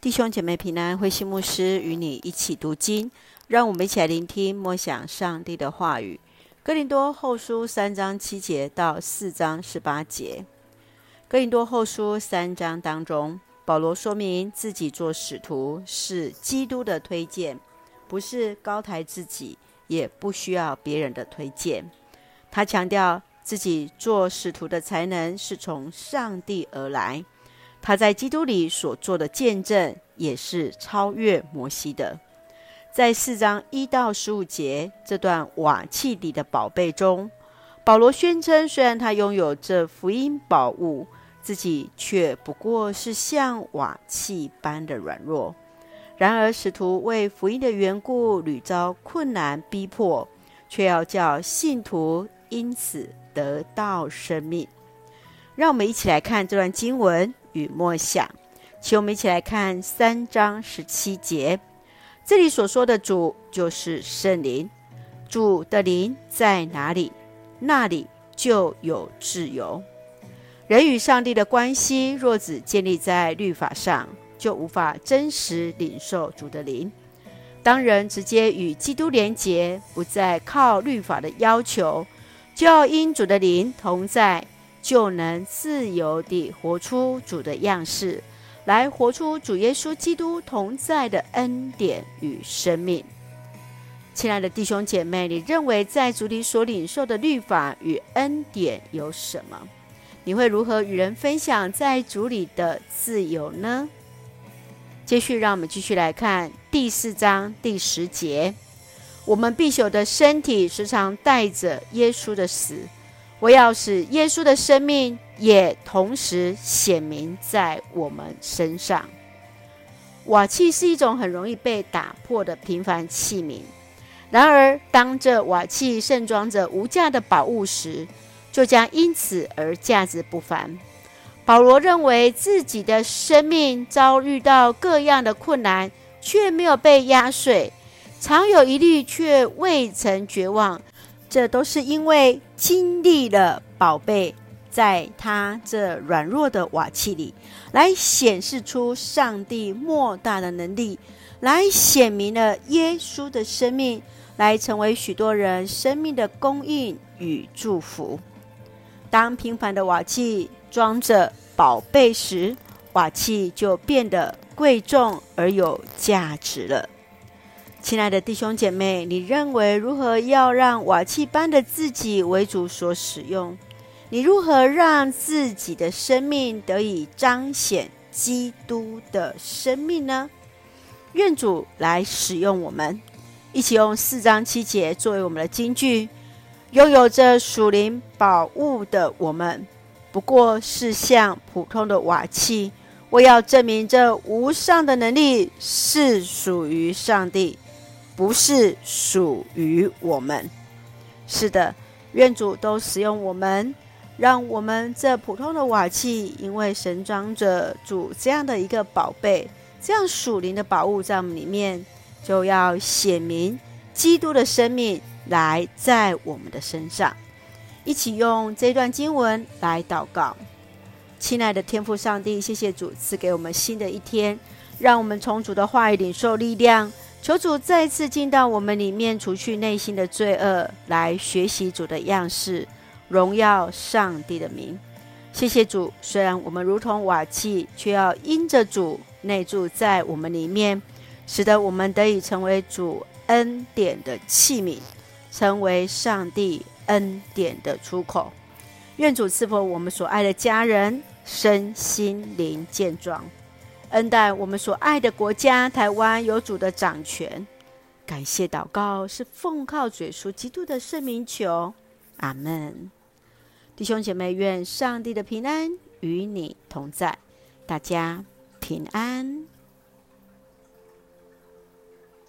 弟兄姐妹平安，慧心牧师与你一起读经，让我们一起来聆听默想上帝的话语。哥林多后书三章七节到四章十八节。哥林多后书三章当中，保罗说明自己做使徒是基督的推荐，不是高抬自己，也不需要别人的推荐。他强调自己做使徒的才能是从上帝而来。他在基督里所做的见证也是超越摩西的。在四章一到十五节这段瓦器里的宝贝中，保罗宣称，虽然他拥有这福音宝物，自己却不过是像瓦器般的软弱。然而，使徒为福音的缘故屡遭困难逼迫，却要叫信徒因此得到生命。让我们一起来看这段经文。与默想，请我们一起来看三章十七节。这里所说的主就是圣灵，主的灵在哪里，那里就有自由。人与上帝的关系若只建立在律法上，就无法真实领受主的灵。当人直接与基督连结，不再靠律法的要求，就要因主的灵同在。就能自由地活出主的样式，来活出主耶稣基督同在的恩典与生命。亲爱的弟兄姐妹，你认为在主里所领受的律法与恩典有什么？你会如何与人分享在主里的自由呢？接续，让我们继续来看第四章第十节：我们必朽的身体时常带着耶稣的死。我要使耶稣的生命也同时显明在我们身上。瓦器是一种很容易被打破的平凡器皿，然而当这瓦器盛装着无价的宝物时，就将因此而价值不凡。保罗认为自己的生命遭遇到各样的困难，却没有被压碎；常有疑虑，却未曾绝望。这都是因为经历了宝贝在他这软弱的瓦器里，来显示出上帝莫大的能力，来显明了耶稣的生命，来成为许多人生命的供应与祝福。当平凡的瓦器装着宝贝时，瓦器就变得贵重而有价值了。亲爱的弟兄姐妹，你认为如何要让瓦器般的自己为主所使用？你如何让自己的生命得以彰显基督的生命呢？愿主来使用我们，一起用四章七节作为我们的金句。拥有着属灵宝物的我们，不过是像普通的瓦器。我要证明这无上的能力是属于上帝。不是属于我们。是的，愿主都使用我们，让我们这普通的瓦器，因为神装着主这样的一个宝贝，这样属灵的宝物在我们里面，就要显明基督的生命来在我们的身上。一起用这段经文来祷告，亲爱的天父上帝，谢谢主赐给我们新的一天，让我们从主的话语领受力量。求主再次进到我们里面，除去内心的罪恶，来学习主的样式，荣耀上帝的名。谢谢主，虽然我们如同瓦器，却要因着主内住在我们里面，使得我们得以成为主恩典的器皿，成为上帝恩典的出口。愿主赐福我们所爱的家人，身心灵健壮。恩待我们所爱的国家台湾有主的掌权，感谢祷告是奉靠主耶稣基督的圣名求，阿门。弟兄姐妹，愿上帝的平安与你同在，大家平安。